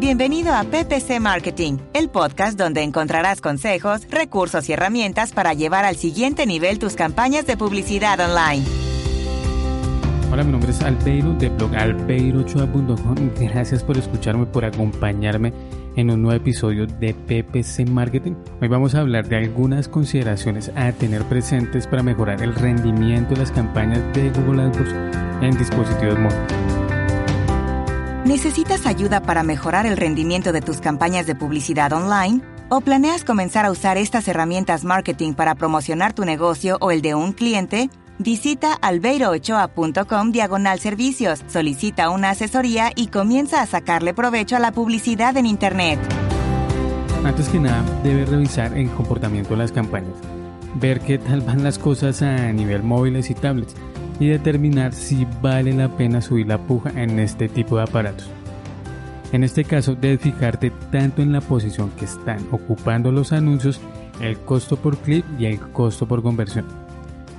Bienvenido a PPC Marketing, el podcast donde encontrarás consejos, recursos y herramientas para llevar al siguiente nivel tus campañas de publicidad online. Hola, mi nombre es Alpeiro de blog alpeirochoa.com. Gracias por escucharme, por acompañarme en un nuevo episodio de PPC Marketing. Hoy vamos a hablar de algunas consideraciones a tener presentes para mejorar el rendimiento de las campañas de Google AdWords en dispositivos móviles. ¿Necesitas ayuda para mejorar el rendimiento de tus campañas de publicidad online? ¿O planeas comenzar a usar estas herramientas marketing para promocionar tu negocio o el de un cliente? Visita albeiroochoa.com diagonal servicios, solicita una asesoría y comienza a sacarle provecho a la publicidad en Internet. Antes que nada, debes revisar el comportamiento de las campañas, ver qué tal van las cosas a nivel móviles y tablets y determinar si vale la pena subir la puja en este tipo de aparatos. En este caso debes fijarte tanto en la posición que están ocupando los anuncios, el costo por clic y el costo por conversión.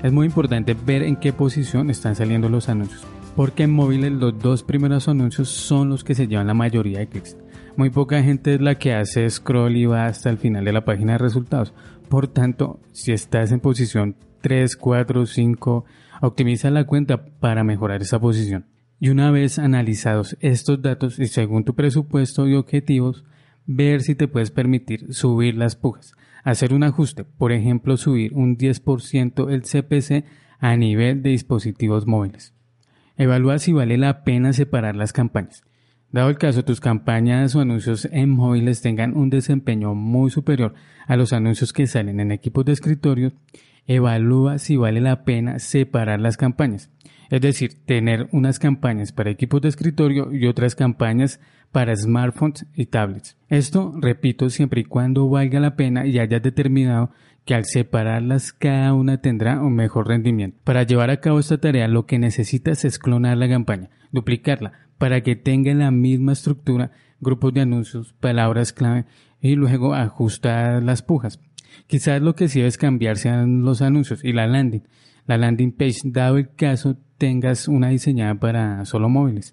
Es muy importante ver en qué posición están saliendo los anuncios, porque en móviles los dos primeros anuncios son los que se llevan la mayoría de clics. Muy poca gente es la que hace scroll y va hasta el final de la página de resultados. Por tanto, si estás en posición 3, 4, 5, Optimiza la cuenta para mejorar esa posición. Y una vez analizados estos datos y según tu presupuesto y objetivos, ver si te puedes permitir subir las pujas, hacer un ajuste, por ejemplo subir un 10% el CPC a nivel de dispositivos móviles. Evalúa si vale la pena separar las campañas. Dado el caso, tus campañas o anuncios en móviles tengan un desempeño muy superior a los anuncios que salen en equipos de escritorio, evalúa si vale la pena separar las campañas. Es decir, tener unas campañas para equipos de escritorio y otras campañas para smartphones y tablets. Esto, repito, siempre y cuando valga la pena y hayas determinado que al separarlas cada una tendrá un mejor rendimiento. Para llevar a cabo esta tarea lo que necesitas es clonar la campaña, duplicarla, para que tenga la misma estructura, grupos de anuncios, palabras clave y luego ajustar las pujas. Quizás lo que sí debes cambiar sean los anuncios y la landing. La landing page, dado el caso, tengas una diseñada para solo móviles.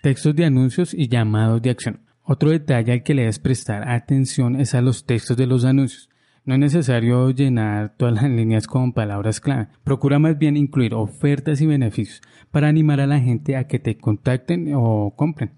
Textos de anuncios y llamados de acción. Otro detalle al que le debes prestar atención es a los textos de los anuncios. No es necesario llenar todas las líneas con palabras clave. Procura más bien incluir ofertas y beneficios para animar a la gente a que te contacten o compren.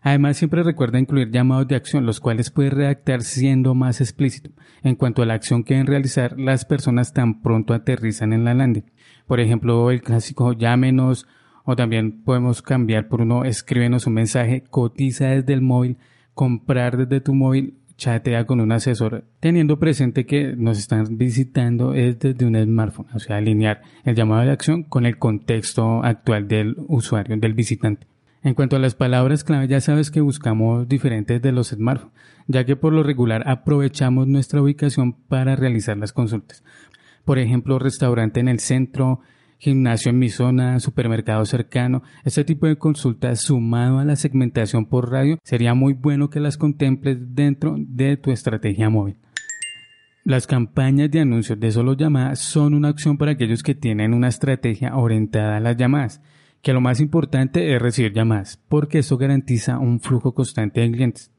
Además, siempre recuerda incluir llamados de acción, los cuales puedes redactar siendo más explícito en cuanto a la acción que deben realizar las personas tan pronto aterrizan en la landing. Por ejemplo, el clásico llámenos o también podemos cambiar por uno escríbenos un mensaje, cotiza desde el móvil, comprar desde tu móvil, chatea con un asesor, teniendo presente que nos están visitando desde un smartphone, o sea, alinear el llamado de acción con el contexto actual del usuario, del visitante. En cuanto a las palabras clave, ya sabes que buscamos diferentes de los smartphones, ya que por lo regular aprovechamos nuestra ubicación para realizar las consultas. Por ejemplo, restaurante en el centro, gimnasio en mi zona, supermercado cercano. Este tipo de consultas sumado a la segmentación por radio sería muy bueno que las contemples dentro de tu estrategia móvil. Las campañas de anuncios de solo llamadas son una opción para aquellos que tienen una estrategia orientada a las llamadas que lo más importante es recibir llamadas, porque esto garantiza un flujo constante de clientes.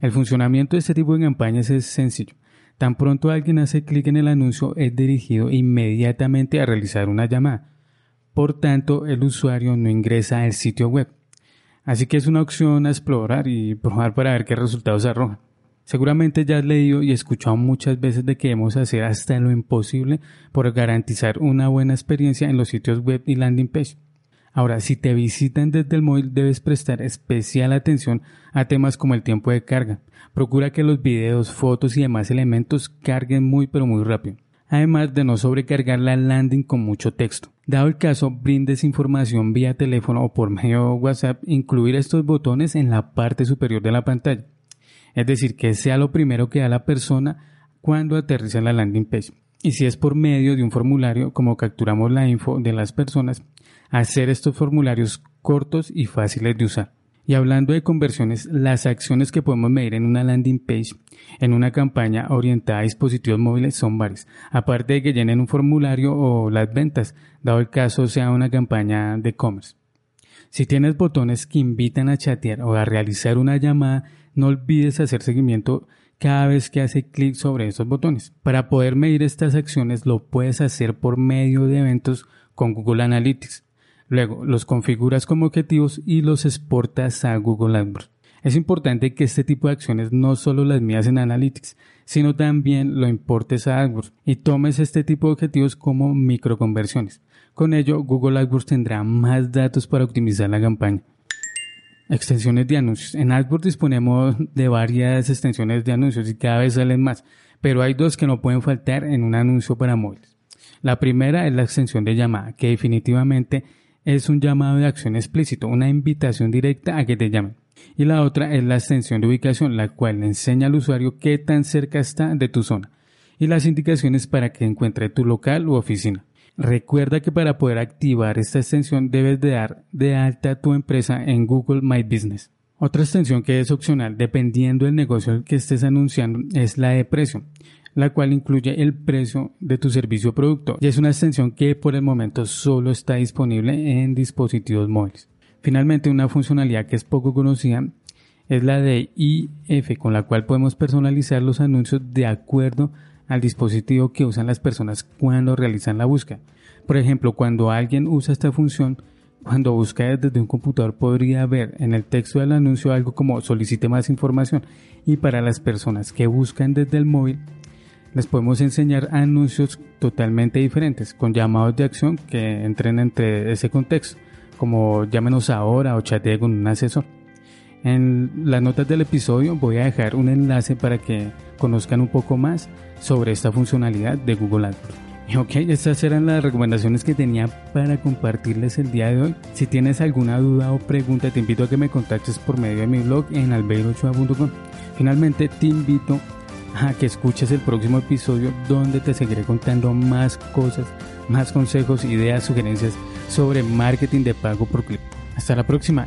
El funcionamiento de este tipo de campañas es sencillo. Tan pronto alguien hace clic en el anuncio, es dirigido inmediatamente a realizar una llamada. Por tanto, el usuario no ingresa al sitio web. Así que es una opción a explorar y probar para ver qué resultados arroja. Seguramente ya has leído y escuchado muchas veces de que debemos hacer hasta lo imposible por garantizar una buena experiencia en los sitios web y landing page. Ahora, si te visitan desde el móvil, debes prestar especial atención a temas como el tiempo de carga. Procura que los videos, fotos y demás elementos carguen muy pero muy rápido. Además de no sobrecargar la landing con mucho texto. Dado el caso, brindes información vía teléfono o por medio de WhatsApp, incluir estos botones en la parte superior de la pantalla. Es decir, que sea lo primero que da la persona cuando aterriza en la landing page. Y si es por medio de un formulario, como capturamos la info de las personas, hacer estos formularios cortos y fáciles de usar. Y hablando de conversiones, las acciones que podemos medir en una landing page, en una campaña orientada a dispositivos móviles son varias. Aparte de que llenen un formulario o las ventas, dado el caso sea una campaña de e-commerce. Si tienes botones que invitan a chatear o a realizar una llamada, no olvides hacer seguimiento cada vez que hace clic sobre esos botones. Para poder medir estas acciones lo puedes hacer por medio de eventos con Google Analytics. Luego los configuras como objetivos y los exportas a Google AdWords. Es importante que este tipo de acciones no solo las mías en Analytics, sino también lo importes a AdWords y tomes este tipo de objetivos como microconversiones. Con ello, Google AdWords tendrá más datos para optimizar la campaña. Extensiones de anuncios. En AdWords disponemos de varias extensiones de anuncios y cada vez salen más, pero hay dos que no pueden faltar en un anuncio para móviles. La primera es la extensión de llamada, que definitivamente es un llamado de acción explícito, una invitación directa a que te llamen. Y la otra es la extensión de ubicación, la cual le enseña al usuario qué tan cerca está de tu zona y las indicaciones para que encuentre tu local u oficina. Recuerda que para poder activar esta extensión debes de dar de alta tu empresa en Google My Business. Otra extensión que es opcional dependiendo del negocio que estés anunciando es la de precio la cual incluye el precio de tu servicio o producto y es una extensión que por el momento solo está disponible en dispositivos móviles. Finalmente, una funcionalidad que es poco conocida es la de IF, con la cual podemos personalizar los anuncios de acuerdo al dispositivo que usan las personas cuando realizan la búsqueda. Por ejemplo, cuando alguien usa esta función, cuando busca desde un computador podría ver en el texto del anuncio algo como solicite más información y para las personas que buscan desde el móvil les podemos enseñar anuncios totalmente diferentes, con llamados de acción que entren entre ese contexto, como llámenos ahora o chatee con un asesor. En las notas del episodio voy a dejar un enlace para que conozcan un poco más sobre esta funcionalidad de Google AdWords. Ok, estas eran las recomendaciones que tenía para compartirles el día de hoy. Si tienes alguna duda o pregunta, te invito a que me contactes por medio de mi blog en albeirochoa.com. Finalmente, te invito a que escuches el próximo episodio donde te seguiré contando más cosas, más consejos, ideas, sugerencias sobre marketing de pago por clip. Hasta la próxima.